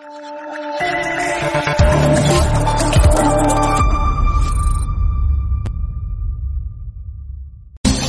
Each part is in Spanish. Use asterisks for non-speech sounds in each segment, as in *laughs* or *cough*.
Thank *laughs* you.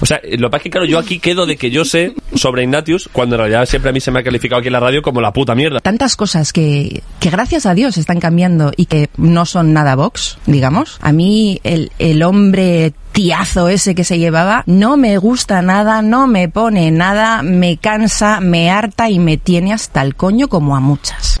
O sea, lo que pasa es que claro, yo aquí quedo de que yo sé sobre Ignatius, cuando en realidad siempre a mí se me ha calificado aquí en la radio como la puta mierda. Tantas cosas que, que gracias a Dios están cambiando y que no son nada Vox, digamos. A mí el, el hombre tiazo ese que se llevaba no me gusta nada, no me pone nada, me cansa, me harta y me tiene hasta el coño como a muchas.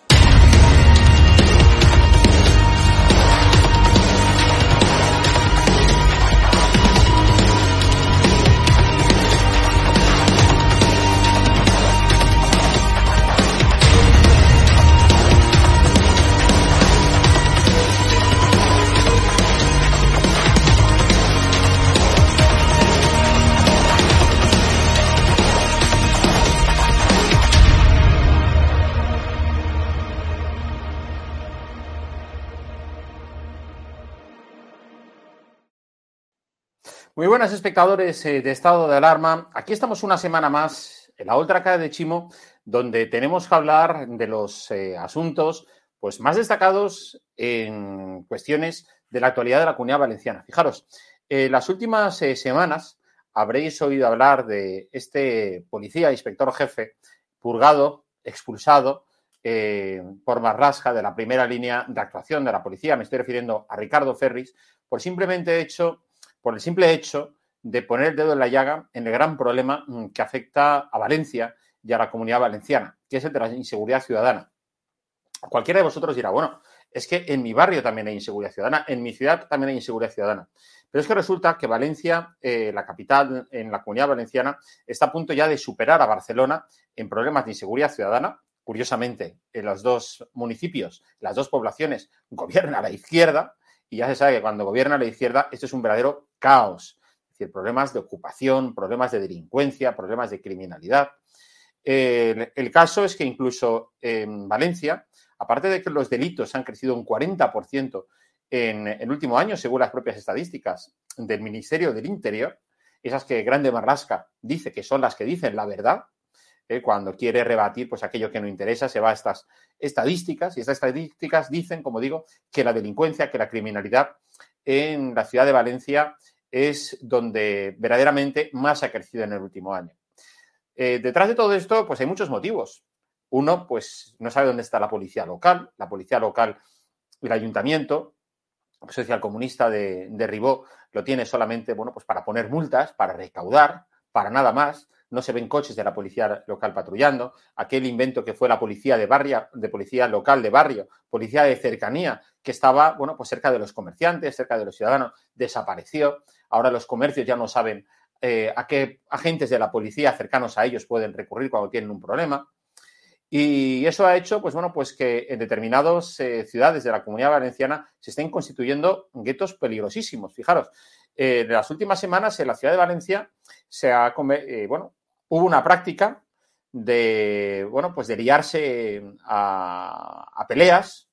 Muy buenas espectadores eh, de Estado de Alarma. Aquí estamos una semana más en la otra cara de Chimo, donde tenemos que hablar de los eh, asuntos pues, más destacados en cuestiones de la actualidad de la comunidad valenciana. Fijaros, eh, las últimas semanas habréis oído hablar de este policía, inspector jefe, purgado, expulsado por Marrasca de la primera línea de actuación de la policía. Me estoy refiriendo a Ricardo Ferris, por simplemente hecho por el simple hecho de poner el dedo en la llaga en el gran problema mm, que afecta a Valencia y a la comunidad valenciana, que es el de la inseguridad ciudadana. Cualquiera de vosotros dirá, bueno, es que en mi barrio también hay inseguridad ciudadana, en mi ciudad también hay inseguridad ciudadana. Pero es que resulta que Valencia, eh, la capital en la comunidad valenciana, está a punto ya de superar a Barcelona en problemas de inseguridad ciudadana. Curiosamente, en los dos municipios, las dos poblaciones, gobierna la izquierda, y ya se sabe que cuando gobierna la izquierda, esto es un verdadero caos. Es decir, problemas de ocupación, problemas de delincuencia, problemas de criminalidad. El, el caso es que incluso en Valencia, aparte de que los delitos han crecido un 40% en el último año, según las propias estadísticas del Ministerio del Interior, esas que Grande Marrasca dice que son las que dicen la verdad, ¿eh? cuando quiere rebatir pues aquello que no interesa, se va a estas estadísticas y estas estadísticas dicen, como digo, que la delincuencia, que la criminalidad en la ciudad de Valencia es donde verdaderamente más ha crecido en el último año. Eh, detrás de todo esto, pues hay muchos motivos. Uno, pues no sabe dónde está la policía local. La policía local, el ayuntamiento socialcomunista de, de Ribó lo tiene solamente, bueno, pues para poner multas, para recaudar, para nada más no se ven coches de la policía local patrullando, aquel invento que fue la policía de barrio, de policía local de barrio, policía de cercanía, que estaba, bueno, pues cerca de los comerciantes, cerca de los ciudadanos, desapareció. Ahora los comercios ya no saben eh, a qué agentes de la policía cercanos a ellos pueden recurrir cuando tienen un problema. Y eso ha hecho, pues bueno, pues que en determinadas eh, ciudades de la comunidad valenciana se estén constituyendo guetos peligrosísimos. Fijaros, eh, en las últimas semanas en la ciudad de Valencia se ha, bueno, hubo una práctica de, bueno, pues de liarse a, peleas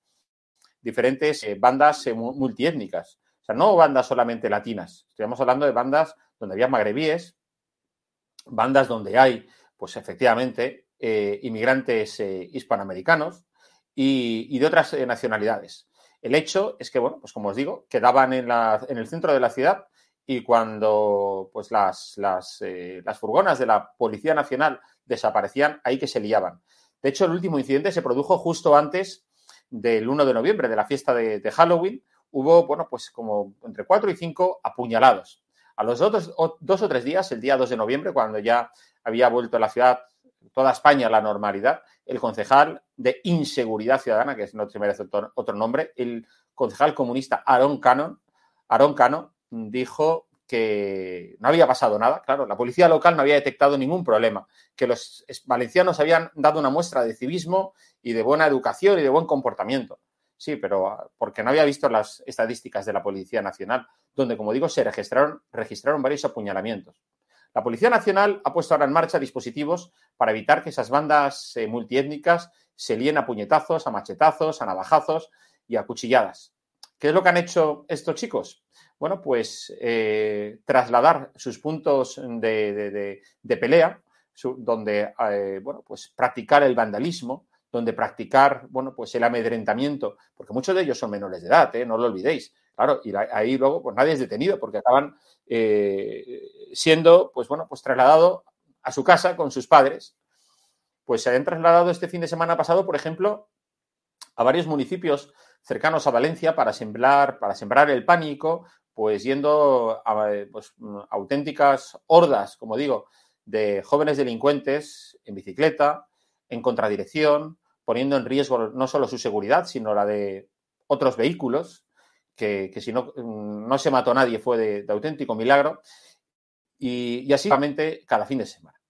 diferentes eh, bandas eh, multiétnicas. O sea, no bandas solamente latinas. Estamos hablando de bandas donde había magrebíes, bandas donde hay, pues efectivamente, eh, inmigrantes hispanoamericanos y, de otras nacionalidades. El hecho es que, bueno, pues como os digo, quedaban en el centro de la ciudad y cuando pues las, las, eh, las, furgonas de la Policía Nacional desaparecían, ahí que se liaban. De hecho, el último incidente se produjo justo antes del 1 de noviembre, de la fiesta de, Halloween. Hubo, bueno, pues como entre cuatro y cinco apuñalados. A los dos, dos o tres días, el día 2 de noviembre, cuando ya había vuelto a la ciudad, toda España, a la normalidad, el concejal de Inseguridad Ciudadana, que no se merece otro, otro nombre, el concejal comunista Aaron Cano, Aaron Cano, dijo que no había pasado nada, claro, la policía local no había detectado ningún problema, que los valencianos habían dado una muestra de civismo y de buena educación y de buen comportamiento. Sí, pero ah, porque no había visto las estadísticas de la Policía Nacional, donde, como digo, se registraron, registraron varios apuñalamientos. La Policía Nacional ha puesto ahora en marcha dispositivos para evitar que esas bandas eh, multiétnicas se líen a puñetazos, a machetazos, a navajazos y a cuchilladas. ¿Qué es lo que han hecho estos chicos? Bueno, pues eh, trasladar sus puntos de, pelea, donde, eh, bueno, pues practicar el vandalismo, donde practicar, bueno, pues el amedrentamiento, porque muchos de ellos son menores de edad, ¿eh? no lo olvidéis. Claro, y ahí luego, pues nadie es detenido porque acaban siendo, pues bueno, pues trasladado a su casa con sus padres. Pues se han trasladado este fin de semana pasado, por ejemplo, a varios municipios cercanos a Valencia para sembrar, para sembrar el pánico, pues yendo a pues, auténticas hordas, como digo, de jóvenes delincuentes en bicicleta, en contradirección, poniendo en riesgo no solo su seguridad, sino la de otros vehículos, que, si no, no se mató nadie fue de, auténtico milagro, y, y así cada fin de semana.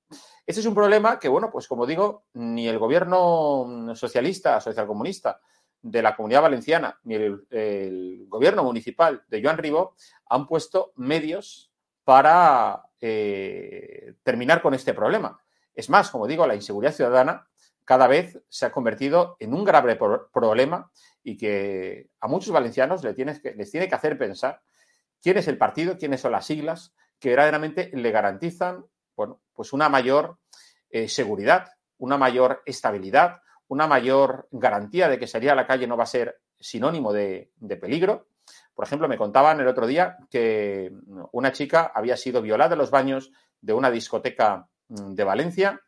Este es un problema que, bueno, pues como digo, ni el gobierno socialista, socialcomunista, de la Comunidad Valenciana ni el, gobierno municipal de Joan Ribó han puesto medios para eh, terminar con este problema. Es más, como digo, la inseguridad ciudadana cada vez se ha convertido en un grave problema y que a muchos valencianos les tiene, que, hacer pensar quién es el partido, quiénes son las siglas que verdaderamente le garantizan bueno, pues una mayor eh, seguridad, una mayor estabilidad, una mayor garantía de que salir a la calle no va a ser sinónimo de, peligro. Por ejemplo, me contaban el otro día que una chica había sido violada en los baños de una discoteca mm, de Valencia,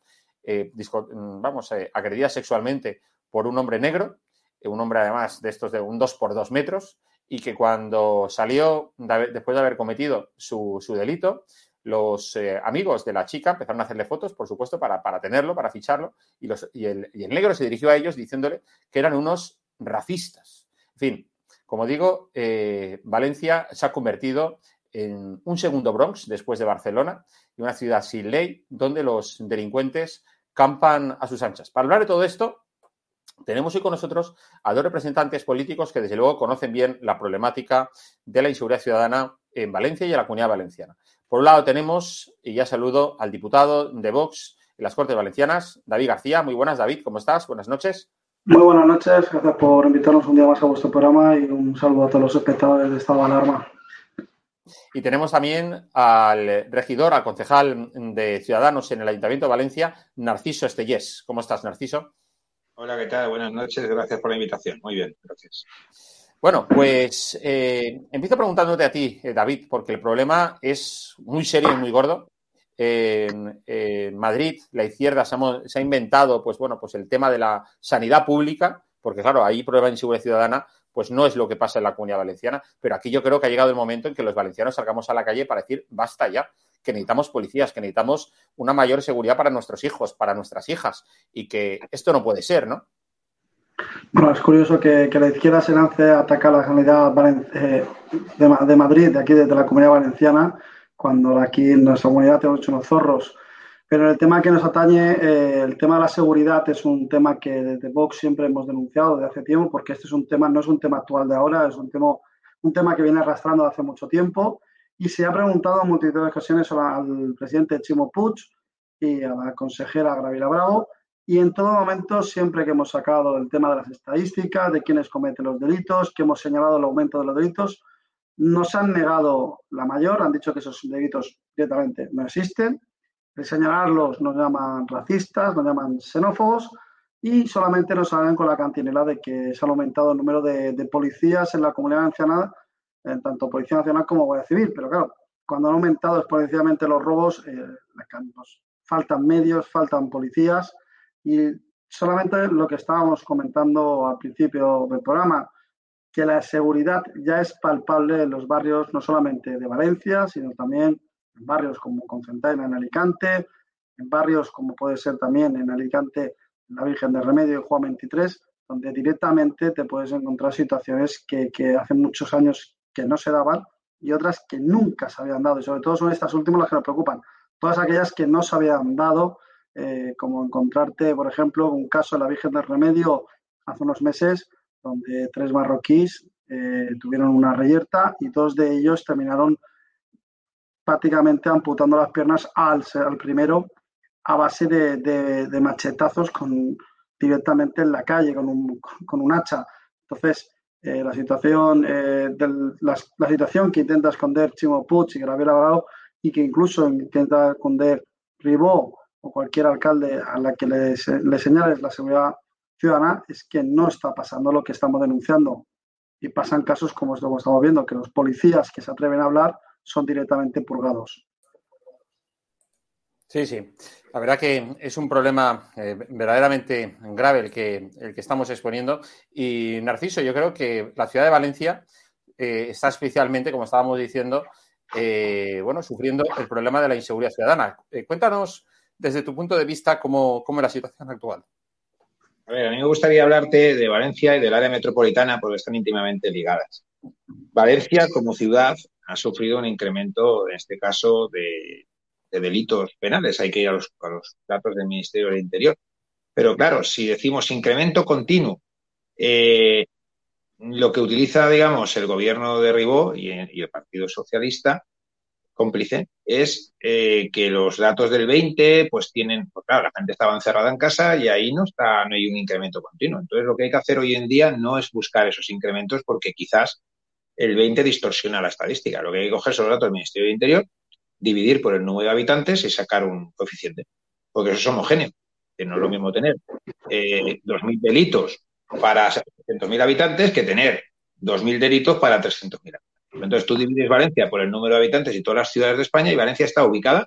eh, mm, vamos, eh, agredida sexualmente por un hombre negro, eh, un hombre además de estos de un 2 por 2 metros, y que cuando salió, después de haber cometido su delito, los eh, amigos de la chica empezaron a hacerle fotos, por supuesto, para, tenerlo, para ficharlo, y, los, y, el, negro se dirigió a ellos diciéndole que eran unos racistas. En fin, como digo, eh, Valencia se ha convertido en un segundo Bronx después de Barcelona y una ciudad sin ley donde los delincuentes campan a sus anchas. Para hablar de todo esto, tenemos hoy con nosotros a dos representantes políticos que desde luego conocen bien la problemática de la inseguridad ciudadana en Valencia y en la comunidad valenciana. Por un lado tenemos, y ya saludo al diputado de Vox en las Cortes Valencianas, David García. Muy buenas, David, ¿cómo estás? Buenas noches. Muy buenas noches, gracias por invitarnos un día más a vuestro programa y un saludo a todos los espectadores de Estado de Alarma. Y tenemos también al regidor, al concejal de Ciudadanos en el Ayuntamiento de Valencia, Narciso Estellés. ¿Cómo estás, Narciso? Hola, ¿qué tal? Buenas noches, gracias por la invitación. Muy bien, gracias. Bueno, pues eh, empiezo preguntándote a ti, eh, David, porque el problema es muy serio y muy gordo. en Madrid, la izquierda se ha, inventado, pues bueno, pues el tema de la sanidad pública, porque claro, ahí problema de inseguridad ciudadana, pues no es lo que pasa en la comunidad valenciana, pero aquí yo creo que ha llegado el momento en que los valencianos salgamos a la calle para decir basta ya, que necesitamos policías, que necesitamos una mayor seguridad para nuestros hijos, para nuestras hijas, y que esto no puede ser, ¿no? Bueno, es curioso que, la izquierda se lance a atacar la comunidad eh, de, Madrid, de aquí desde la comunidad valenciana, cuando aquí en nuestra comunidad tenemos hecho unos zorros. Pero el tema que nos atañe, eh, el tema de la seguridad, es un tema que desde Vox siempre hemos denunciado desde hace tiempo, porque este es un tema, no es un tema actual de ahora, es un tema, un tema que viene arrastrando hace mucho tiempo. Y se ha preguntado en multitud de ocasiones al presidente Chimo Puig y a la consejera Gravila Bravo y en todo momento, siempre que hemos sacado el tema de las estadísticas, de quiénes cometen los delitos, que hemos señalado el aumento de los delitos, nos han negado la mayor, han dicho que esos delitos directamente no existen. De señalarlos nos llaman racistas, nos llaman xenófobos y solamente nos salen con la cantinela de que se ha aumentado el número de, policías en la comunidad nacional, tanto Policía Nacional como Guardia Civil. Pero claro, cuando han aumentado exponencialmente los robos, eh, faltan medios, faltan policías y solamente lo que estábamos comentando al principio del programa, que la seguridad ya es palpable en los barrios no solamente de Valencia, sino también en barrios como Concentral en Alicante, en barrios como puede ser también en Alicante la Virgen de Remedio y Juan 23, donde directamente te puedes encontrar situaciones que, que hace muchos años que no se daban y otras que nunca se habían dado. Y sobre todo son estas últimas las que nos preocupan. Todas aquellas que no se habían dado eh, como encontrarte, por ejemplo, un caso de la Virgen del Remedio hace unos meses, donde tres marroquíes eh, tuvieron una reyerta y dos de ellos terminaron prácticamente amputando las piernas al, al primero a base de, machetazos con, directamente en la calle con un, con un hacha. Entonces, eh, la situación la, situación que intenta esconder Chimo Puig y Gabriel Abrao y que incluso intenta esconder Ribó o cualquier alcalde a la que le, le señales la seguridad ciudadana es que no está pasando lo que estamos denunciando. Y pasan casos como estamos viendo, que los policías que se atreven a hablar son directamente purgados. Sí, sí. La verdad que es un problema eh, verdaderamente grave el que, el que estamos exponiendo. Y Narciso, yo creo que la ciudad de Valencia eh, está especialmente, como estábamos diciendo, eh, bueno, sufriendo el problema de la inseguridad ciudadana. cuéntanos desde tu punto de vista, cómo, es la situación actual. A ver, a mí me gustaría hablarte de Valencia y del área metropolitana porque están íntimamente ligadas. Valencia, como ciudad, ha sufrido un incremento, en este caso, de, delitos penales. Hay que ir a los, datos del Ministerio del Interior. Pero claro, si decimos incremento continuo, eh, lo que utiliza, digamos, el gobierno de Ribó y el Partido Socialista cómplice es eh, que los datos del 20 pues tienen, pues claro, la gente estaba encerrada en casa y ahí no está, no hay un incremento continuo. Entonces lo que hay que hacer hoy en día no es buscar esos incrementos porque quizás el 20 distorsiona la estadística. Lo que hay que coger son los datos del Ministerio del Interior, dividir por el número de habitantes y sacar un coeficiente. Porque eso es homogéneo. Que no es lo mismo tener eh, 2.000 delitos para 700.000 habitantes que tener 2.000 delitos para 300.000 habitantes. Entonces tú divides Valencia por el número de habitantes y todas las ciudades de España y Valencia está ubicada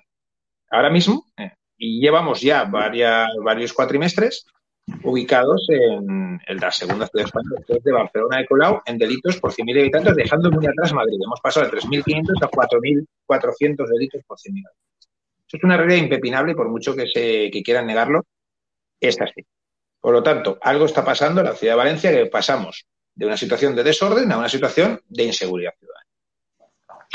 ahora mismo eh, y llevamos ya varios cuatrimestres ubicados en, la segunda ciudad de España, después de Barcelona de Colau, en delitos por 100.000 habitantes, dejando muy atrás Madrid. Hemos pasado de 3.500 a 4.400 delitos por 100.000 habitantes. Eso es una realidad impepinable, por mucho que, se, quieran negarlo, es así. Por lo tanto, algo está pasando en la ciudad de Valencia que pasamos de una situación de desorden a una situación de inseguridad ciudadana.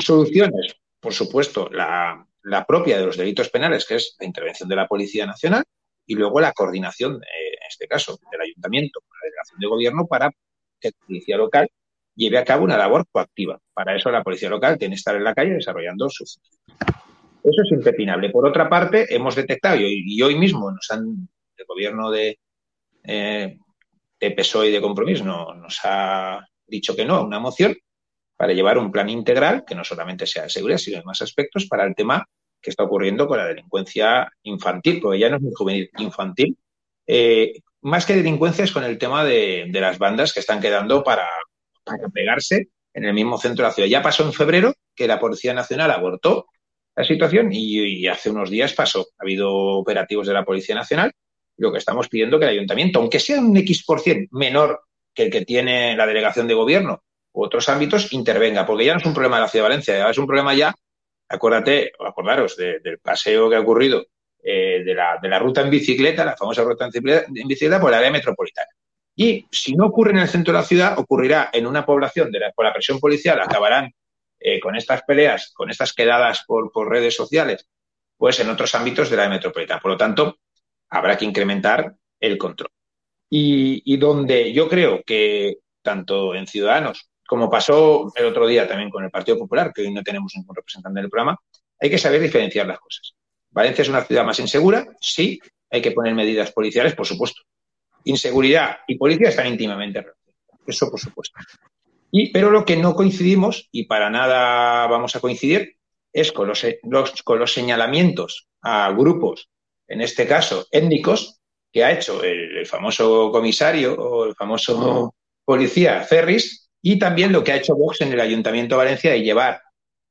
Soluciones, por supuesto, la, propia de los delitos penales, que es la intervención de la Policía Nacional, y luego la coordinación, eh, en este caso, del ayuntamiento con la delegación de gobierno para que la policía local lleve a cabo una labor coactiva. Para eso la policía local tiene que estar en la calle desarrollando su Eso es impepinable. Por otra parte, hemos detectado, y hoy, mismo nos han, el gobierno de, eh, de PSOE y de Compromiso nos ha dicho que no a una moción para llevar un plan integral que no solamente sea de seguridad, sino de más aspectos para el tema que está ocurriendo con la delincuencia infantil, porque ya no es muy juvenil, infantil. Eh, más que delincuencia es con el tema de, las bandas que están quedando para, pegarse en el mismo centro de la ciudad. Ya pasó en febrero que la Policía Nacional abortó la situación y, y hace unos días pasó. Ha habido operativos de la Policía Nacional lo que estamos pidiendo que el ayuntamiento, aunque sea un X por cien menor que el que tiene la delegación de gobierno u otros ámbitos, intervenga, porque ya no es un problema de la ciudad de Valencia, es un problema ya Acuérdate, acordaros del paseo que ha ocurrido eh, de, la, de la ruta en bicicleta, la famosa ruta en bicicleta por el área metropolitana. Y si no ocurre en el centro de la ciudad, ocurrirá en una población de la, por la presión policial, acabarán eh, con estas peleas, con estas quedadas por, por, redes sociales, pues en otros ámbitos de la metropolitana. Por lo tanto, habrá que incrementar el control. Y, donde yo creo que tanto en Ciudadanos como pasó el otro día también con el Partido Popular, que hoy no tenemos ningún representante del programa, hay que saber diferenciar las cosas. Valencia es una ciudad más insegura, sí, hay que poner medidas policiales, por supuesto. Inseguridad y policía están íntimamente relacionados, eso por supuesto. Y, pero lo que no coincidimos, y para nada vamos a coincidir, es con los, con los señalamientos a grupos, en este caso étnicos, que ha hecho el, el famoso comisario o el famoso policía Ferris, y también lo que ha hecho Vox en el Ayuntamiento de Valencia de llevar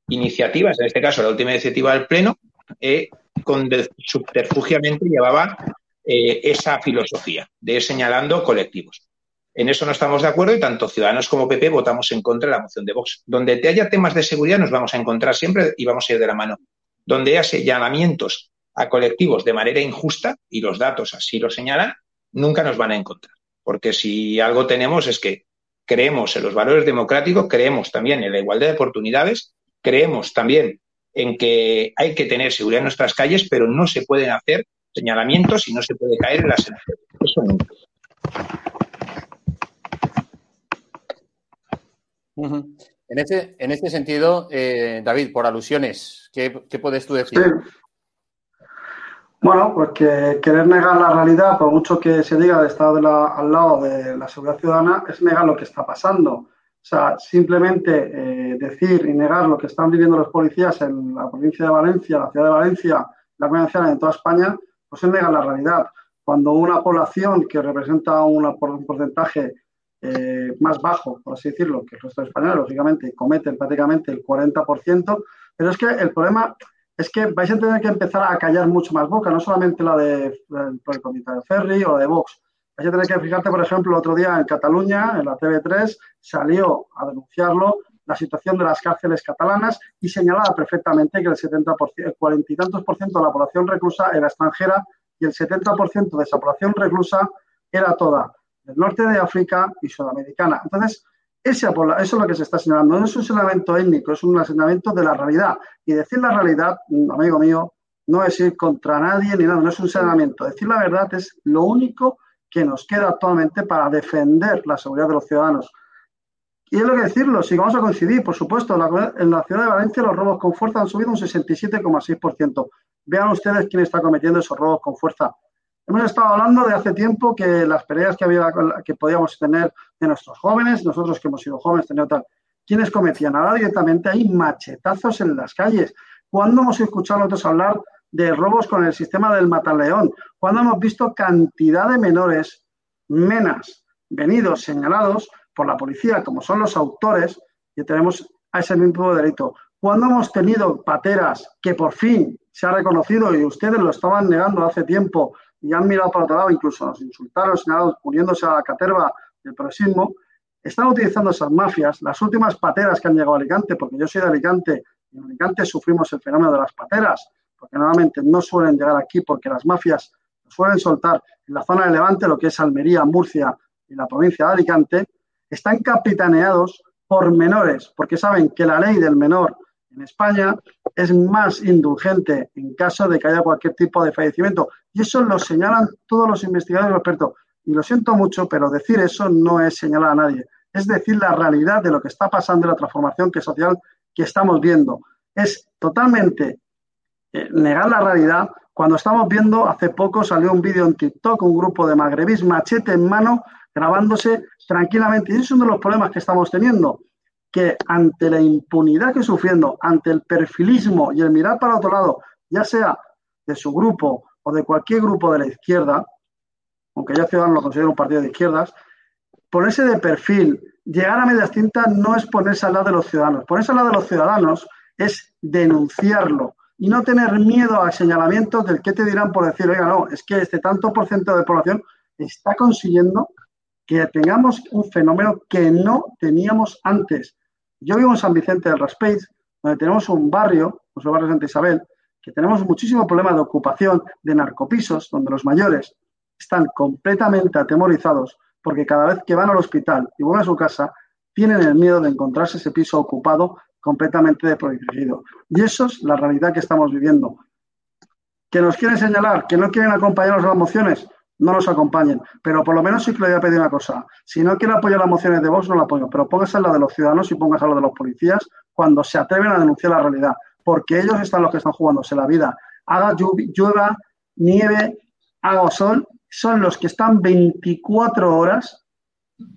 iniciativas, en este caso la última iniciativa del Pleno, eh, con subterfugiamente llevaba eh, esa filosofía de ir señalando colectivos. En eso no estamos de acuerdo y tanto Ciudadanos como PP votamos en contra de la moción de Vox. Donde haya temas de seguridad nos vamos a encontrar siempre y vamos a ir de la mano. Donde haya señalamientos a colectivos de manera injusta, y los datos así lo señalan, nunca nos van a encontrar. Porque si algo tenemos es que creemos en los valores democráticos, creemos también en la igualdad de oportunidades, creemos también en que hay que tener seguridad en nuestras calles, pero no se pueden hacer señalamientos y no se puede caer en la xenofobia. Eso nunca. En este, en este sentido, eh, David, por alusiones, ¿qué, ¿qué, puedes tú decir? Sí. Bueno, pues que querer negar la realidad, por mucho que se diga de estar de la, al lado de la seguridad ciudadana, es negar lo que está pasando. O sea, simplemente eh, decir y negar lo que están viviendo los policías en la provincia de Valencia, la ciudad de Valencia, la comunidad en toda España, pues es negar la realidad. Cuando una población que representa una, un porcentaje eh, más bajo, por así decirlo, que el resto de España, lógicamente, cometen prácticamente el 40%, pero es que el problema es que vais a tener que empezar a callar mucho más boca, no solamente la de, Ferry o la de Vox. Vais a tener que fijarte, por ejemplo, otro día en Cataluña, en la TV3, salió a denunciarlo la situación de las cárceles catalanas y señalaba perfectamente que el 70%, el 40 y tantos por ciento de la población reclusa era extranjera y el 70% de esa población reclusa era toda del norte de África y sudamericana. Entonces, eso es lo que se está señalando. No es un señalamiento étnico, es un señalamiento de la realidad. Y decir la realidad, amigo mío, no es ir contra nadie ni nada, no es un señalamiento. Decir la verdad es lo único que nos queda actualmente para defender la seguridad de los ciudadanos. Y es lo que decirlo, si vamos a coincidir, por supuesto, en la ciudad de Valencia los robos con fuerza han subido un 67,6%. Vean ustedes quién está cometiendo esos robos con fuerza. Hemos estado hablando de hace tiempo que las peleas que, había, que podíamos tener de nuestros jóvenes, nosotros que hemos sido jóvenes, tenido tal, ¿quiénes cometían? Ahora directamente hay machetazos en las calles. ¿Cuándo hemos escuchado nosotros hablar de robos con el sistema del mataleón? ¿Cuándo hemos visto cantidad de menores, menas, venidos, señalados por la policía, como son los autores, y tenemos a ese mismo delito? ¿Cuándo hemos tenido pateras que por fin se ha reconocido y ustedes lo estaban negando hace tiempo y han mirado para otro lado, incluso nos insultaron, señalados, uniéndose a la caterva del progresismo, están utilizando esas mafias, las últimas pateras que han llegado a Alicante, porque yo soy de Alicante, y en Alicante sufrimos el fenómeno de las pateras, porque normalmente no suelen llegar aquí porque las mafias suelen soltar en la zona de Levante, lo que es Almería, Murcia y la provincia de Alicante, están capitaneados por menores, porque saben que la ley del menor en España es más indulgente en caso de que haya cualquier tipo de fallecimiento. Y eso lo señalan todos los investigadores expertos. Y lo siento mucho, pero decir eso no es señalar a nadie. Es decir la realidad de lo que está pasando en la transformación que social que estamos viendo. Es totalmente eh, negar la realidad cuando estamos viendo, hace poco salió un vídeo en TikTok, un grupo de magrebís, machete en mano, grabándose tranquilamente. Y es uno de los problemas que estamos teniendo que ante la impunidad que sufriendo, ante el perfilismo y el mirar para otro lado, ya sea de su grupo o de cualquier grupo de la izquierda, aunque ya Ciudadanos lo considera un partido de izquierdas, ponerse de perfil, llegar a medias tintas no es ponerse al lado de los ciudadanos. Ponerse al lado de los ciudadanos es denunciarlo y no tener miedo a señalamientos del que te dirán por decir, oiga, no, es que este tanto por ciento de población está consiguiendo que tengamos un fenómeno que no teníamos antes. Yo vivo en San Vicente del Raspeix, donde tenemos un barrio, barrios de Santa Isabel, que tenemos muchísimo problema de ocupación de narcopisos, donde los mayores están completamente atemorizados porque cada vez que van al hospital y vuelven a su casa, tienen el miedo de encontrarse ese piso ocupado completamente desprotegido. Y eso es la realidad que estamos viviendo. ¿Que nos quieren señalar? ¿Que no quieren acompañarnos en las mociones? No nos acompañen. Pero por lo menos sí que le voy a pedir una cosa. Si no quiere apoyar las mociones de Vox, no la apoyo. Pero póngase a la de los ciudadanos y póngase a la de los policías cuando se atreven a denunciar la realidad. Porque ellos están los que están jugándose la vida. Haga lluvia, nieve, haga sol. Son los que están 24 horas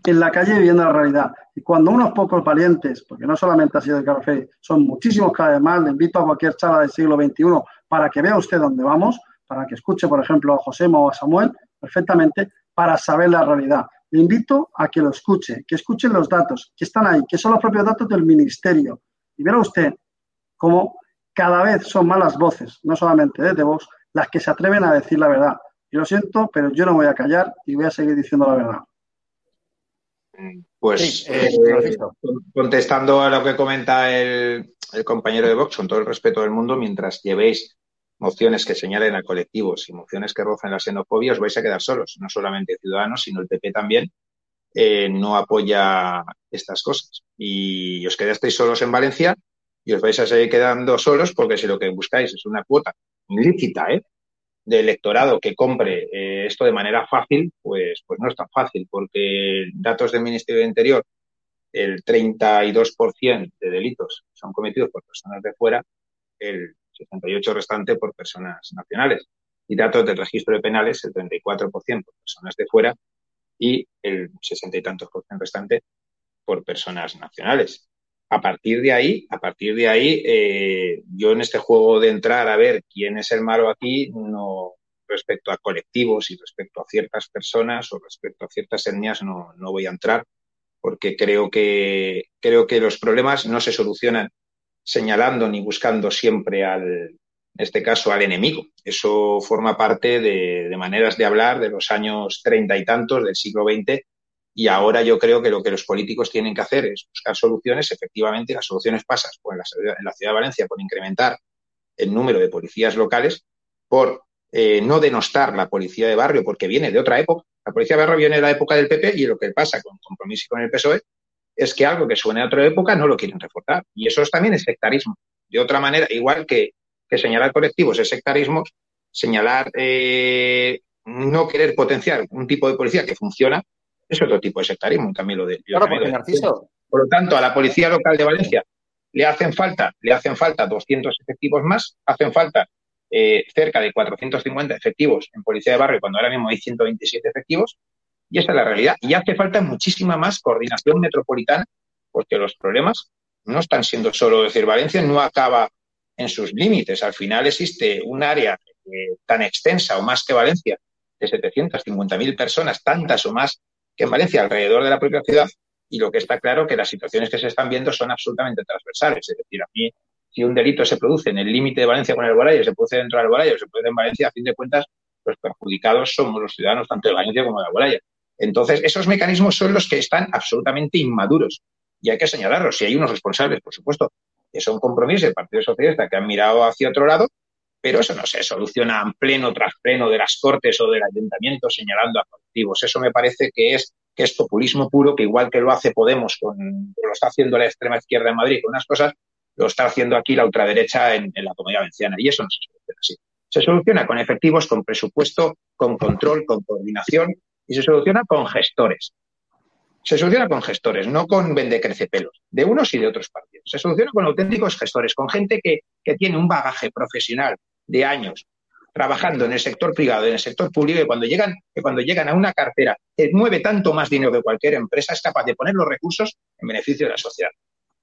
en la calle viviendo la realidad. Y cuando unos pocos valientes, porque no solamente ha sido el café, son muchísimos cada vez más, le invito a cualquier charla del siglo XXI para que vea usted dónde vamos, para que escuche, por ejemplo, a José o a Samuel perfectamente, para saber la realidad. Le invito a que lo escuche, que escuchen los datos que están ahí, que son los propios datos del Ministerio. Y verá usted cómo cada vez son más las voces, no solamente de Vox, las que se atreven a decir la verdad. Y lo siento, pero yo no voy a callar y voy a seguir diciendo la verdad. Pues eh, contestando a lo que comenta el, compañero de Vox, con todo el respeto del mundo, mientras llevéis mociones que señalen a colectivos y mociones que rozan la xenofobia, os vais a quedar solos. No solamente Ciudadanos, sino el PP también eh, no apoya estas cosas. Y os quedasteis solos en Valencia y os vais a seguir quedando solos porque si lo que buscáis es una cuota ilícita, ¿eh? de electorado que compre eh, esto de manera fácil, pues, pues no es tan fácil, porque datos del Ministerio del Interior, el 32% de delitos son cometidos por personas de fuera, el 68% restante por personas nacionales. Y datos del registro de penales, el 34% por personas de fuera y el 60 y tantos por ciento restante por personas nacionales a partir de ahí, a partir de ahí, eh, yo en este juego de entrar a ver quién es el malo aquí, no respecto a colectivos y respecto a ciertas personas o respecto a ciertas etnias no, no voy a entrar porque creo que creo que los problemas no se solucionan señalando ni buscando siempre al, en este caso, al enemigo. Eso forma parte de, maneras de hablar de los años treinta y tantos del siglo XX y ahora yo creo que lo que los políticos tienen que hacer es buscar soluciones. Efectivamente, las soluciones pasan en la, en la ciudad de Valencia por incrementar el número de policías locales, por eh, no denostar la policía de barrio, porque viene de otra época. La policía de barrio viene de la época del PP y lo que pasa con compromiso con el PSOE es que algo que suene a otra época no lo quieren reforzar. Y eso también es sectarismo. De otra manera, igual que, que señalar colectivos es sectarismo, señalar eh, no querer potenciar un tipo de policía que funciona es otro tipo de sectarismo, también lo de. Claro, Por lo tanto, a la Policía Local de Valencia le hacen falta, le hacen falta 200 efectivos más, hacen falta eh, cerca de 450 efectivos en Policía de Barrio, cuando ahora mismo hay 127 efectivos, y esa es la realidad. Y hace falta muchísima más coordinación metropolitana, porque los problemas no están siendo solo decir Valencia no acaba en sus límites. Al final existe un área eh, tan extensa o más que Valencia de 750.000 personas, tantas o más que en Valencia, alrededor de la propia ciudad, y lo que está claro que las situaciones que se están viendo son absolutamente transversales. Es decir, a mí, si un delito se produce en el límite de Valencia con el Alboraya, se produce dentro del Alboraya o se produce en Valencia, a fin de cuentas, los perjudicados somos los ciudadanos tanto de Valencia como de Alboraya. Entonces, esos mecanismos son los que están absolutamente inmaduros y hay que señalarlos. Si hay unos responsables, por supuesto, que son compromisos del Partido Socialista que han mirado hacia otro lado, pero eso no se soluciona en pleno tras pleno de las Cortes o del Ayuntamiento señalando a colectivos. Eso me parece que es, que es populismo puro, que igual que lo hace Podemos, con, lo está haciendo la extrema izquierda en Madrid con unas cosas, lo está haciendo aquí la ultraderecha en, en la comunidad valenciana. Y eso no se soluciona así. Se soluciona con efectivos, con presupuesto, con control, con coordinación y se soluciona con gestores. Se soluciona con gestores, no con vendecrecepelos, de unos y de otros partidos. Se soluciona con auténticos gestores, con gente que, que tiene un bagaje profesional, de años trabajando en el sector privado, en el sector público, y cuando llegan, que cuando llegan a una cartera que mueve tanto más dinero que cualquier empresa, es capaz de poner los recursos en beneficio de la sociedad.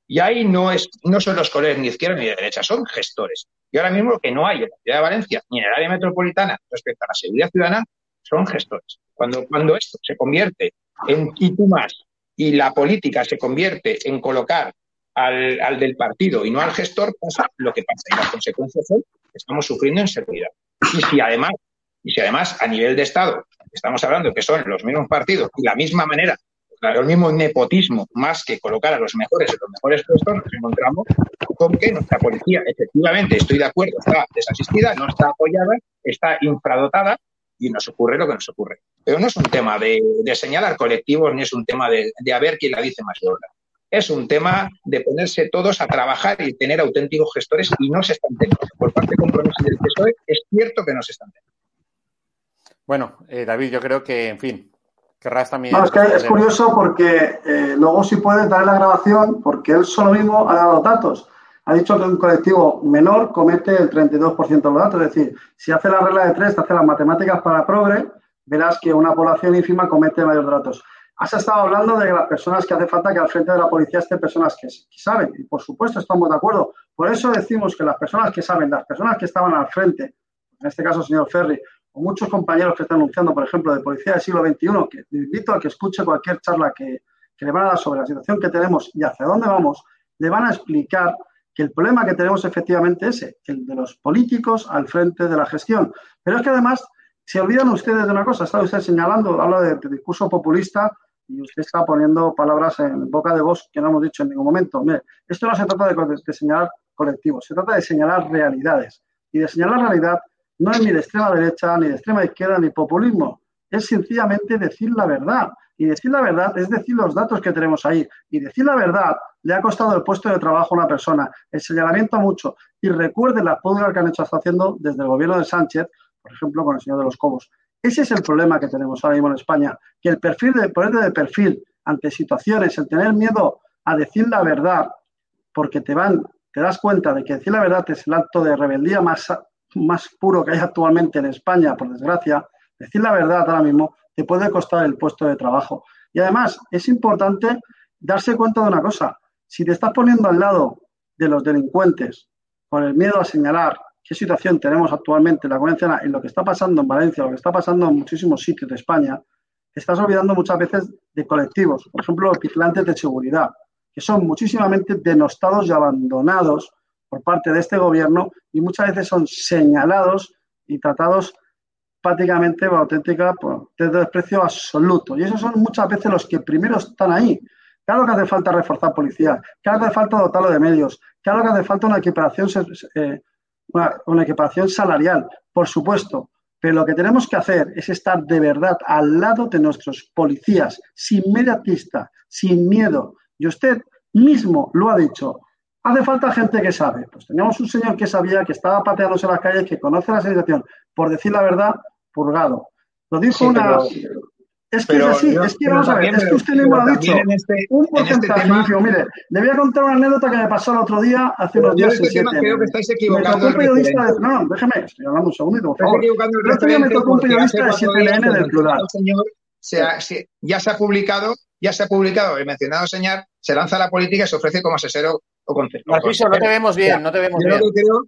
Y ahí no, es, no son los colores ni izquierda ni de derecha, son gestores. Y ahora mismo lo que no hay en la ciudad de Valencia ni en el área metropolitana respecto a la seguridad ciudadana son gestores. Cuando, cuando esto se convierte en y tú más y la política se convierte en colocar al, al del partido y no al gestor, pasa lo que pasa. Y las consecuencias son estamos sufriendo inseguridad. Y si además, y si además a nivel de Estado estamos hablando que son los mismos partidos y la misma manera el mismo nepotismo, más que colocar a los mejores en los mejores puestos, nos encontramos con que nuestra policía, efectivamente, estoy de acuerdo, está desasistida, no está apoyada, está infradotada y nos ocurre lo que nos ocurre. Pero no es un tema de, señalar colectivos ni es un tema de, de a ver quién la dice más gorda. Es un tema de ponerse todos a trabajar y tener auténticos gestores y no se están teniendo. Por parte de compromiso del PSOE es cierto que no se están teniendo. Bueno, eh, David, yo creo que, en fin, querrás también. No, es que es curioso porque eh, luego si puedes dar la grabación, porque él solo mismo ha dado datos. Ha dicho que un colectivo menor comete el 32% de los datos. Es decir, si hace la regla de tres, hace las matemáticas para progre, verás que una población ínfima comete mayores datos. Has estado hablando de las personas que hace falta que al frente de la policía estén personas que, saben, y por supuesto estamos de acuerdo. Por eso decimos que las personas que saben, las personas que estaban al frente, en este caso señor Ferri, o muchos compañeros que están anunciando, por ejemplo, de policía del siglo XXI, que invito a que escuche cualquier charla que, que le van a dar sobre la situación que tenemos y hacia dónde vamos, le van a explicar el problema que tenemos efectivamente es ese, el de los políticos al frente de la gestión. Pero es que además se olvidan ustedes de una cosa, está usted señalando, habla de discurso populista y usted está poniendo palabras en boca de vos que no hemos dicho en ningún momento. Mire, esto no se trata de, señalar colectivos, se trata de señalar realidades. Y de señalar realidad no es ni de extrema derecha, ni de extrema izquierda, ni populismo. Es sencillamente decir la verdad. Y decir la verdad es decir los datos que tenemos ahí. Y decir la verdad le ha costado el puesto de trabajo a una persona, el señalamiento mucho. Y recuerde la pública que han hecho hasta haciendo desde el gobierno de Sánchez, por ejemplo, con el señor de los Cobos. Ese es el problema que tenemos ahora mismo en España, que el perfil de ponerte de perfil ante situaciones, el tener miedo a decir la verdad, porque te van, te das cuenta de que decir la verdad es el acto de rebeldía más, más puro que hay actualmente en España, por desgracia, decir la verdad ahora mismo te puede costar el puesto de trabajo. Y además es importante darse cuenta de una cosa, si te estás poniendo al lado de los delincuentes con el miedo a señalar qué situación tenemos actualmente en la Comunidad en lo que está pasando en Valencia, lo que está pasando en muchísimos sitios de España, estás olvidando muchas veces de colectivos, por ejemplo, los vigilantes de seguridad, que son muchísimamente denostados y abandonados por parte de este gobierno y muchas veces son señalados y tratados prácticamente auténtica de desprecio absoluto. Y esos son muchas veces los que primero están ahí. Claro que hace falta reforzar policía, claro que hace falta dotarlo de medios, claro que hace falta una equiparación eh, una, equiparación salarial, por supuesto, pero lo que tenemos que hacer es estar de verdad al lado de nuestros policías, sin mediatista, sin miedo. Y usted mismo lo ha dicho. Hace falta gente que sabe. Pues teníamos un señor que sabía, que estaba pateándose en las calles, que conoce la situación. Por decir la verdad, purgado. Lo dijo una, es que es así, es que vamos a ver, es que usted mismo lo ha dicho. Este, un este porcentaje, este mire, le voy a contar una anécdota que me pasó el otro día, hace unos días. Este tema creo que estáis equivocando. un periodista de, no, no, déjeme, estoy hablando un segundito, por favor. El otro día me tocó un periodista de 7LN del plural. Señor, se ha, se, ya se ha publicado, ya se ha publicado el mencionado señor, se lanza a la política y se ofrece como asesor o. Narciso, no te vemos bien, no te vemos yo bien. Lo que creo,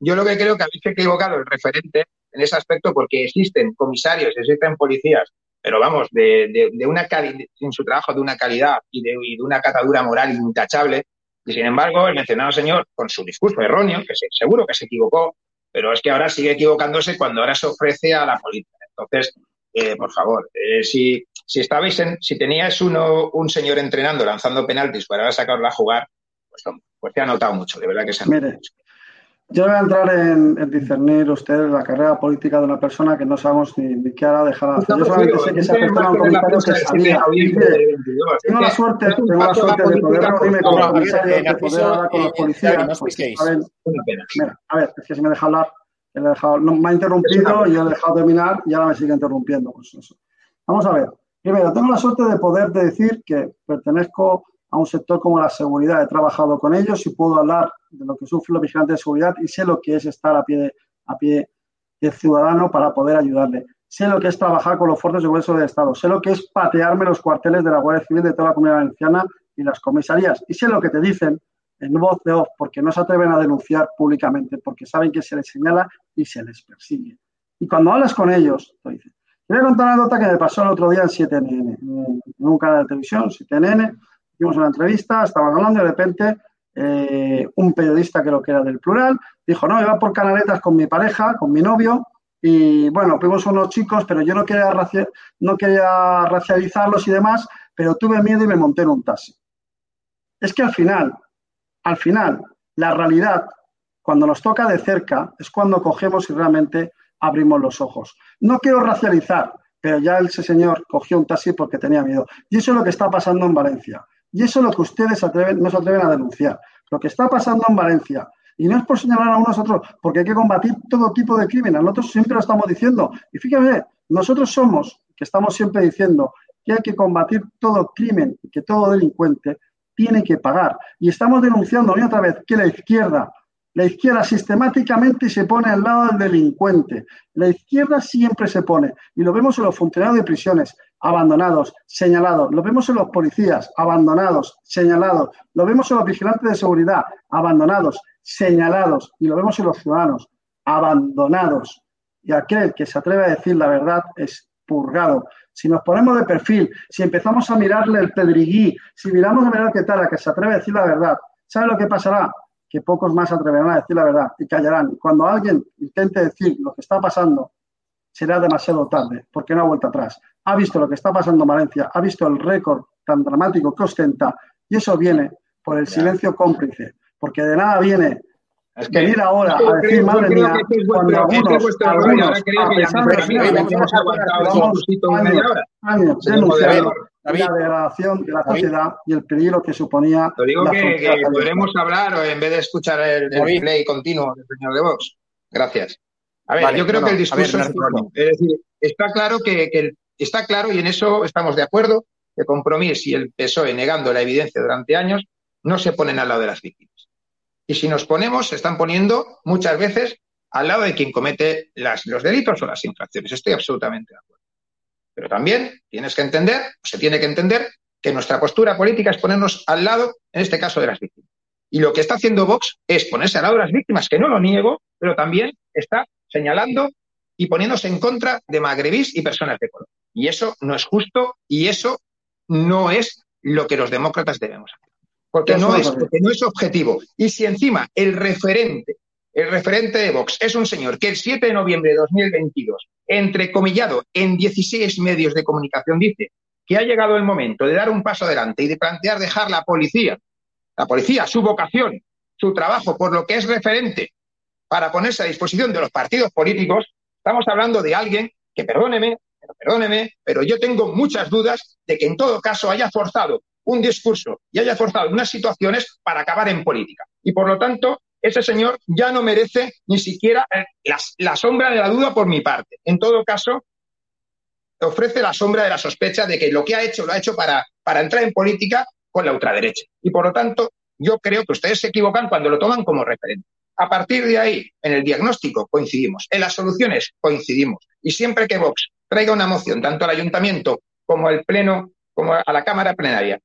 yo lo que creo que habéis equivocado el referente en ese aspecto porque existen comisarios, existen policías pero vamos, de, de, una en su trabajo de una calidad y de, una catadura moral intachable. Y sin embargo, el mencionado señor, con su discurso erróneo, que seguro que se equivocó, pero es que ahora sigue equivocándose cuando ahora se ofrece a la política. Entonces, eh, por favor, eh, si, si estabais en, si teníais uno, un señor entrenando, lanzando penaltis para sacarlo a jugar, pues, pues te ha notado mucho, de verdad que se ha notado mucho. Yo voy a entrar en, discernir usted la carrera política de una persona que no sabemos ni, qué hará dejar de hacer. Yo solamente sé que esa persona un comentario que sabía. Tengo la suerte, tengo la suerte de poder reunirme con los comisarios, de poder hablar con los policías. Mira, a ver, es que si me deja hablar, me ha interrumpido y he dejado terminar y ahora me sigue interrumpiendo. Pues Vamos a ver. Primero, tengo la suerte de poder decir que pertenezco a un sector como la seguridad. He trabajado con ellos y puedo hablar de lo que sufren los vigilantes de seguridad y sé lo que es estar a pie de, a pie de ciudadano para poder ayudarle. Sé lo que es trabajar con los fuerzas de seguridad del Estado. Sé lo que es patearme los cuarteles de la Guardia Civil de toda la comunidad valenciana y las comisarías. Y sé lo que te dicen en voz de off, porque no se atreven a denunciar públicamente, porque saben que se les señala y se les persigue. Y cuando hablas con ellos, te dicen. Voy a contar una nota que me pasó el otro día en 7NN, en un canal de televisión, 7NN, hicimos una entrevista, estaban hablando y de repente eh, un periodista lo que era del plural dijo, no, iba por canaletas con mi pareja, con mi novio, y bueno, fuimos unos chicos, pero yo no quería, no quería racializarlos y demás, pero tuve miedo y me monté en un taxi. Es que al final, al final, la realidad, cuando nos toca de cerca, es cuando cogemos y realmente abrimos los ojos. No quiero racializar, pero ya ese señor cogió un taxi porque tenía miedo. Y eso es lo que está pasando en Valencia. Y eso es lo que ustedes atreven, no se atreven a denunciar. Lo que está pasando en Valencia, y no es por señalar a unos a otros, porque hay que combatir todo tipo de crímenes. Nosotros siempre lo estamos diciendo. Y fíjate, nosotros somos, que estamos siempre diciendo que hay que combatir todo crimen, que todo delincuente tiene que pagar. Y estamos denunciando una otra vez que la izquierda, la izquierda sistemáticamente se pone al lado del delincuente. La izquierda siempre se pone. Y lo vemos en los funcionarios de prisiones, abandonados, señalados. Lo vemos en los policías, abandonados, señalados. Lo vemos en los vigilantes de seguridad, abandonados, señalados. Y lo vemos en los ciudadanos, abandonados. Y aquel que se atreve a decir la verdad es purgado. Si nos ponemos de perfil, si empezamos a mirarle el pedriguí, si miramos a mirar qué tal, a que se atreve a decir la verdad, ¿sabe lo que pasará? Que pocos más atreverán a decir la verdad y callarán. Cuando alguien intente decir lo que está pasando, será demasiado tarde, porque no ha vuelto atrás. Ha visto lo que está pasando en Valencia, ha visto el récord tan dramático que ostenta, y eso viene por el silencio cómplice, porque de nada viene es que, venir ahora a decir, madre mía, cuando algunos, algunos, a pesar de hemos aguantado años denunciando la degradación de la sociedad y el peligro que suponía. Lo digo que, que podremos hablar en vez de escuchar el, el play continuo del señor de Vox. Gracias. A ver, yo creo que el discurso es, es decir, está claro que, que, está claro y en eso estamos de acuerdo que Compromís y el PSOE negando la evidencia durante años no se ponen al lado de las víctimas. Y si nos ponemos, se están poniendo muchas veces al lado de quien comete los delitos o las infracciones. Estoy absolutamente de acuerdo. Pero también tienes que entender, o se tiene que entender, que nuestra postura política es ponernos al lado, en este caso, de las víctimas. Y lo que está haciendo Vox es ponerse al lado de las víctimas, que no lo niego, pero también está señalando y poniéndose en contra de magrebís y personas de color. Y eso no es justo y eso no es lo que los demócratas debemos hacer. Porque no, es, porque no es objetivo. Y si encima el referente, el referente de Vox es un señor que el 7 de noviembre de 2022, entrecomillado en 16 medios de comunicación, dice que ha llegado el momento de dar un paso adelante y de plantear dejar la policía, la policía, su vocación, su trabajo por lo que es referente para ponerse a disposición de los partidos políticos, estamos hablando de alguien que, perdóneme, pero perdóneme, pero yo tengo muchas dudas de que en todo caso haya forzado un discurso y haya forzado unas situaciones para acabar en política. Y por lo tanto, ese señor ya no merece ni siquiera la, la sombra de la duda por mi parte. En todo caso, ofrece la sombra de la sospecha de que lo que ha hecho lo ha hecho para, para entrar en política con la ultraderecha. Y por lo tanto, yo creo que ustedes se equivocan cuando lo toman como referente. A partir de ahí, en el diagnóstico coincidimos, en las soluciones coincidimos. Y siempre que Vox traiga una moción, tanto al ayuntamiento como al pleno, como a la Cámara Plenaria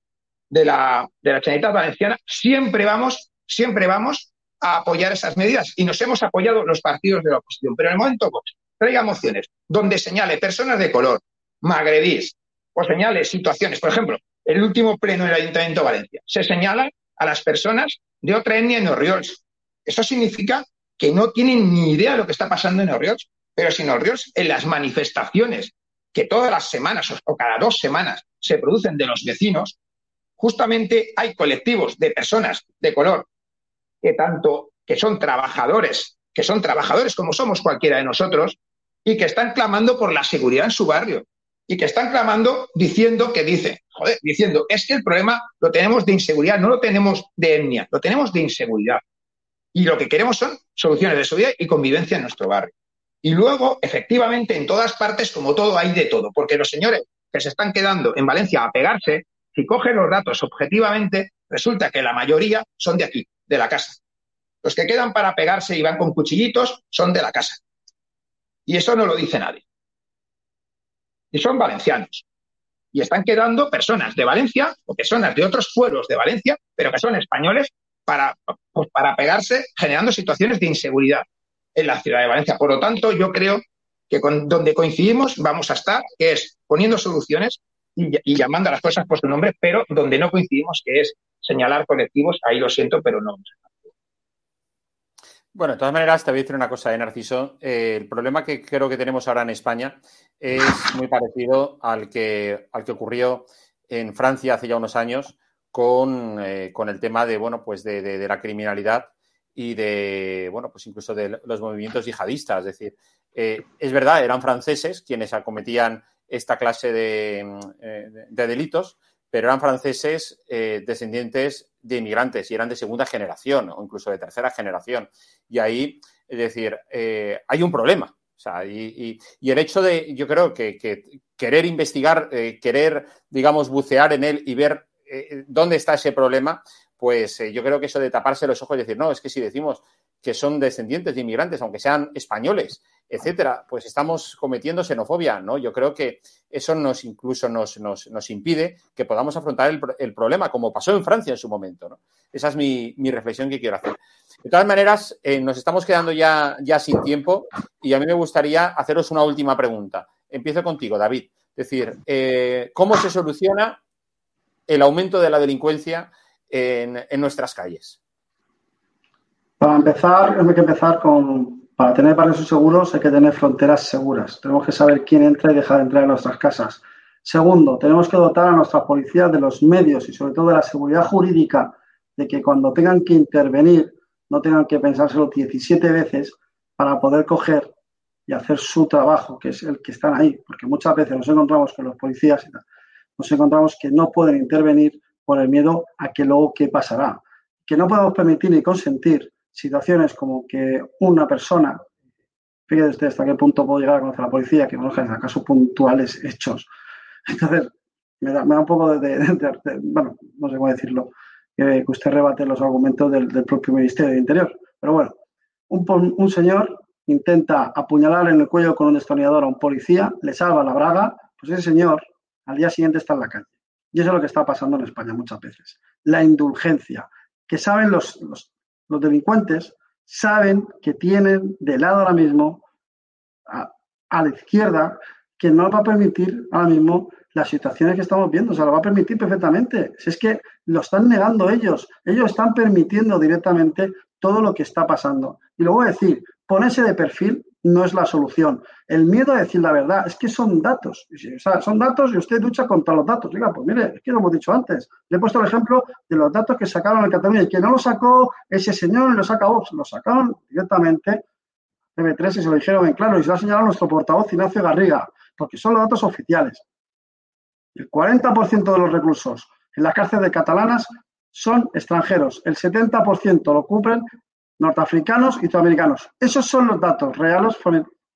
de la, de la Generalitat Valenciana, siempre vamos, siempre vamos a apoyar esas medidas. Y nos hemos apoyado los partidos de la oposición. Pero en el momento Vox traiga mociones donde señale personas de color, magrebís, o señale situaciones, por ejemplo, el último pleno del Ayuntamiento de Valencia, se señalan a las personas de otra etnia en Oriols, eso significa que no tienen ni idea de lo que está pasando en Orriols, pero si en Orriols, en las manifestaciones que todas las semanas o cada dos semanas se producen de los vecinos, justamente hay colectivos de personas de color que tanto que son trabajadores, que son trabajadores como somos cualquiera de nosotros, y que están clamando por la seguridad en su barrio. Y que están clamando diciendo que dice, joder, diciendo, es que el problema lo tenemos de inseguridad, no lo tenemos de etnia, lo tenemos de inseguridad. Y lo que queremos son soluciones de seguridad y convivencia en nuestro barrio. Y luego, efectivamente, en todas partes, como todo, hay de todo, porque los señores que se están quedando en Valencia a pegarse, si cogen los datos objetivamente, resulta que la mayoría son de aquí, de la casa. Los que quedan para pegarse y van con cuchillitos son de la casa. Y eso no lo dice nadie. Y son valencianos. Y están quedando personas de Valencia o personas de otros pueblos de Valencia, pero que son españoles para, pues para pegarse generando situaciones de inseguridad en la ciudad de Valencia. Por lo tanto, yo creo que con, donde coincidimos vamos a estar, que es poniendo soluciones y, llamando a las cosas por su nombre, pero donde no coincidimos, que es señalar colectivos, ahí lo siento, pero no. Bueno, de todas maneras, te voy a decir una cosa, ¿eh, Narciso. Eh, el problema que creo que tenemos ahora en España es muy parecido al que, al que ocurrió en Francia hace ya unos años con, eh, con el tema de, bueno, pues de, de, la criminalidad y de, bueno, pues incluso de los movimientos yihadistas. Es decir, eh, es verdad, eran franceses quienes acometían esta clase de, eh, de delitos, pero eran franceses eh, descendientes de inmigrantes y eran de segunda generación o incluso de tercera generación. Y ahí, es decir, hay un problema. Y, el hecho de, yo creo que, que querer investigar, querer, digamos, bucear en él y ver dónde está ese problema, pues eh, yo creo que eso de taparse los ojos y decir, no, es que si decimos que son descendientes de inmigrantes, aunque sean españoles, etcétera, pues estamos cometiendo xenofobia, ¿no? Yo creo que eso nos incluso nos, nos, nos impide que podamos afrontar el, problema, como pasó en Francia en su momento, ¿no? Esa es mi, mi reflexión que quiero hacer. De todas maneras, eh, nos estamos quedando ya, ya sin tiempo y a mí me gustaría haceros una última pregunta. Empiezo contigo, David. Es decir, eh, ¿cómo se soluciona el aumento de la delincuencia en, nuestras calles? Para empezar, hay que empezar con, para tener barrios seguros hay que tener fronteras seguras. Tenemos que saber quién entra y deja de entrar en nuestras casas. Segundo, tenemos que dotar a nuestras policías de los medios y sobre todo de la seguridad jurídica de que cuando tengan que intervenir no tengan que pensárselo 17 veces para poder coger y hacer su trabajo, que es el que están ahí, porque muchas veces nos encontramos con los policías nos encontramos que no pueden intervenir por el miedo a que luego qué pasará, que no podemos permitir ni consentir situaciones como que una persona, usted hasta qué punto puedo llegar a conocer a la policía, que no en acaso puntuales hechos. *laughs* Entonces, me da, me da un poco de, bueno, no sé cómo decirlo, que usted rebate los argumentos del, del propio Ministerio de Interior. Pero bueno, un, un, señor intenta apuñalar en el cuello con un destornillador a un policía, le salva la braga, pues ese señor al día siguiente está en la calle. Y eso es lo que está pasando en España muchas veces. La indulgencia, que saben los, los, los delincuentes, saben que tienen de lado ahora mismo a, a la izquierda que no va a permitir ahora mismo las situaciones que estamos viendo, se lo va a permitir perfectamente. Si es que lo están negando ellos, ellos están permitiendo directamente todo lo que está pasando. Y lo voy a decir, ponerse de perfil no es la solución. El miedo a decir la verdad es que son datos. Son datos y usted lucha contra los datos. Diga, pues mire, es que lo hemos dicho antes. Le he puesto el ejemplo de los datos que sacaron en Cataluña y que no lo sacó ese señor lo saca Vox, lo sacaron directamente TV3 y se lo dijeron en claro y se lo ha señalado nuestro portavoz Ignacio Garriga, porque son los datos oficiales. El 40% de los reclusos en las cárceles catalanas son extranjeros. El 70% lo cubren norteafricanos y sudamericanos. Esos son los datos reales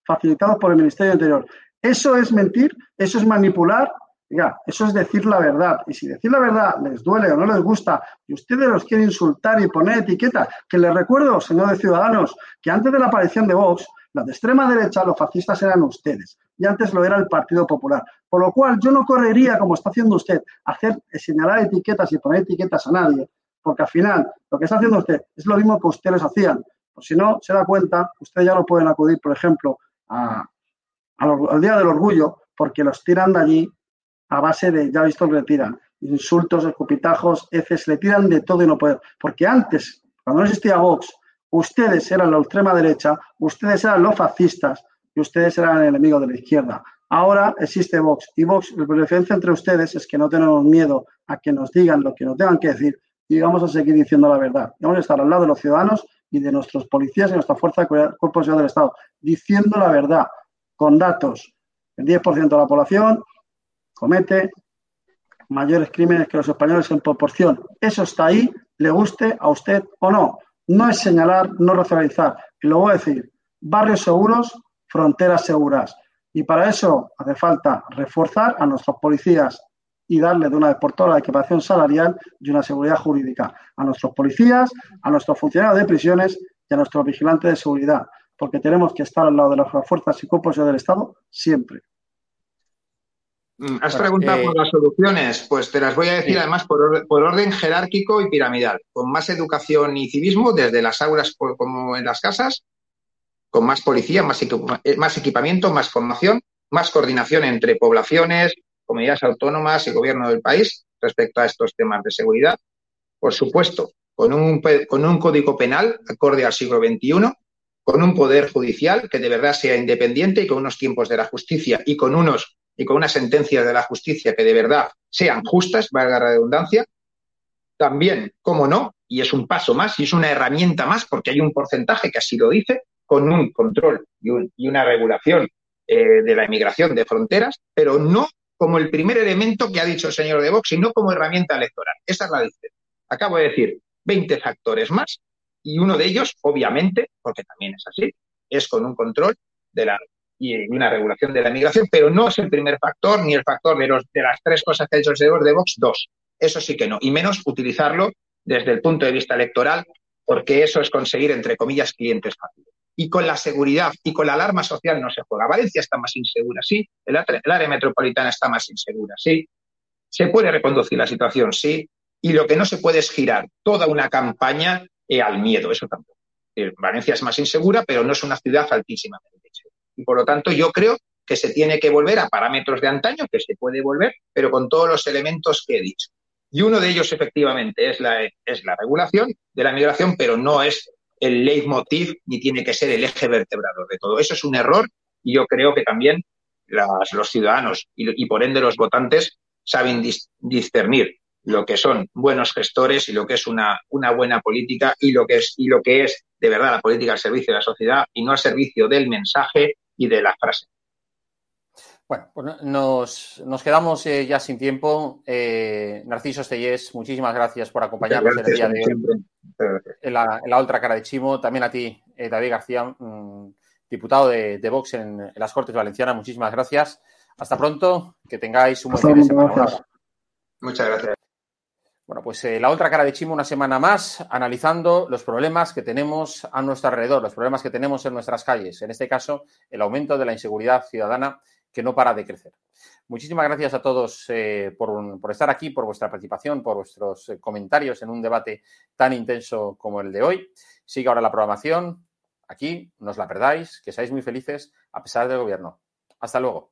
facilitados por el Ministerio del Interior. Eso es mentir, eso es manipular, Oiga, eso es decir la verdad. Y si decir la verdad les duele o no les gusta y ustedes los quieren insultar y poner etiquetas, que les recuerdo, señores ciudadanos, que antes de la aparición de Vox, la de extrema derecha, los fascistas eran ustedes. Y antes lo era el Partido Popular. Por lo cual yo no correría, como está haciendo usted, hacer, señalar etiquetas y poner etiquetas a nadie, porque al final lo que está haciendo usted es lo mismo que ustedes hacían. Pues si no se da cuenta, ustedes ya no pueden acudir, por ejemplo, a, al Día del Orgullo, porque los tiran de allí a base de, ya visto le tiran, insultos, escupitajos, heces, le tiran de todo y no pueden. Porque antes, cuando no existía Vox, ustedes eran la extrema derecha, ustedes eran los fascistas y ustedes eran el enemigo de la izquierda. Ahora existe Vox y Vox, la diferencia entre ustedes es que no tenemos miedo a que nos digan lo que nos tengan que decir y vamos a seguir diciendo la verdad. Vamos a estar al lado de los ciudadanos y de nuestros policías y nuestra fuerza de cuerpo de del Estado, diciendo la verdad, con datos. El 10% de la población comete mayores crímenes que los españoles en proporción. Eso está ahí, le guste a usted o no. No es señalar, no racionalizar. Y lo voy a decir, barrios seguros, fronteras seguras. Y para eso hace falta reforzar a nuestros policías y darle de una vez por todas la equipación salarial y una seguridad jurídica a nuestros policías, a nuestros funcionarios de prisiones y a nuestros vigilantes de seguridad, porque tenemos que estar al lado de las fuerzas y cuerpos del Estado siempre. Mm, has preguntado eh, por las soluciones, pues te las voy a decir sí. además por, or por, orden jerárquico y piramidal, con más educación y civismo desde las aulas por, como en las casas, con más policía, más, eh, más equipamiento, más formación, más coordinación entre poblaciones, comunidades autónomas y gobierno del país respecto a estos temas de seguridad. Por supuesto, con un, con un código penal acorde al siglo XXI, con un poder judicial que de verdad sea independiente y con unos tiempos de la justicia y con unos y con unas sentencias de la justicia que de verdad sean justas, valga la redundancia, también, como no, y es un paso más y es una herramienta más porque hay un porcentaje que así lo dice, con un control y, una regulación eh, de la inmigración de fronteras, pero no como el primer elemento que ha dicho el señor de Vox, sino como herramienta electoral. Esa es la diferencia. Acabo de decir 20 factores más y uno de ellos, obviamente, porque también es así, es con un control de la y una regulación de la inmigración, pero no es el primer factor ni el factor de, los, de las tres cosas que ha dicho el señor de Vox, dos. Eso sí que no. Y menos utilizarlo desde el punto de vista electoral, porque eso es conseguir, entre comillas, clientes fáciles. Y con la seguridad y con la alarma social no se juega. Valencia está más insegura, sí. El, área metropolitana está más insegura, sí. Se puede reconducir la situación, sí. Y lo que no se puede es girar toda una campaña eh, al miedo, eso tampoco. Eh, Valencia es más insegura, pero no es una ciudad altísimamente insegura. Y por lo tanto, yo creo que se tiene que volver a parámetros de antaño, que se puede volver, pero con todos los elementos que he dicho. Y uno de ellos, efectivamente, es la, es la regulación de la migración, pero no es el leitmotiv ni tiene que ser el eje vertebrador de todo. Eso es un error y yo creo que también los ciudadanos y, por ende los votantes saben discernir lo que son buenos gestores y lo que es una, una buena política y lo que es y lo que es de verdad la política al servicio de la sociedad y no al servicio del mensaje y de la frase. Bueno, pues nos, nos quedamos eh, ya sin tiempo. Eh, Narciso Estellés, muchísimas gracias por acompañarnos en el día de hoy en la, otra cara de Chimo. También a ti, eh, David García, mm, diputado de, Vox en, las Cortes Valencianas, muchísimas gracias. Hasta pronto, que tengáis un buen fin de semana. Muchas gracias. Bueno, pues la otra cara de Chimo, una semana más, analizando los problemas que tenemos a nuestro alrededor, los problemas que tenemos en nuestras calles. En este caso, el aumento de la inseguridad ciudadana que no para de crecer. Muchísimas gracias a todos eh, por, estar aquí, por vuestra participación, por vuestros eh, comentarios en un debate tan intenso como el de hoy. Sigue ahora la programación. Aquí, no os la perdáis, que seáis muy felices a pesar del gobierno. Hasta luego.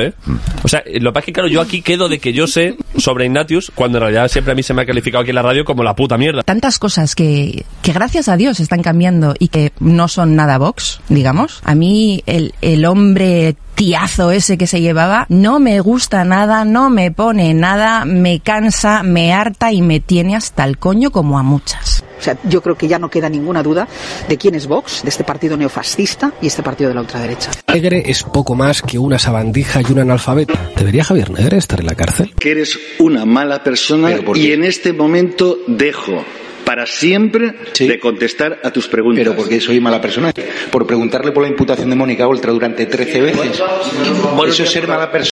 ¿eh? O sea, lo que es que, claro, yo aquí quedo de que yo sé sobre Ignatius, cuando en realidad siempre a mí se me ha calificado aquí en la radio como la puta mierda. Tantas cosas que, que gracias a Dios están cambiando y que no son nada Vox, digamos. A mí el, el hombre tiazo ese que se llevaba no me gusta nada, no me pone nada, me cansa, me harta y me tiene hasta el coño como a muchas. O sea, yo creo que ya no queda ninguna duda de quién es Vox, de este partido neofascista y este partido de la ultraderecha. Negre es poco más que una sabandija y un analfabeto. ¿Debería Javier Negre estar en la cárcel? Que eres una mala persona y en este momento dejo para siempre de contestar a tus preguntas. Pero porque soy mala persona. Por preguntarle por la imputación de Mónica Oltra durante 13 veces. Eso es ser mala persona.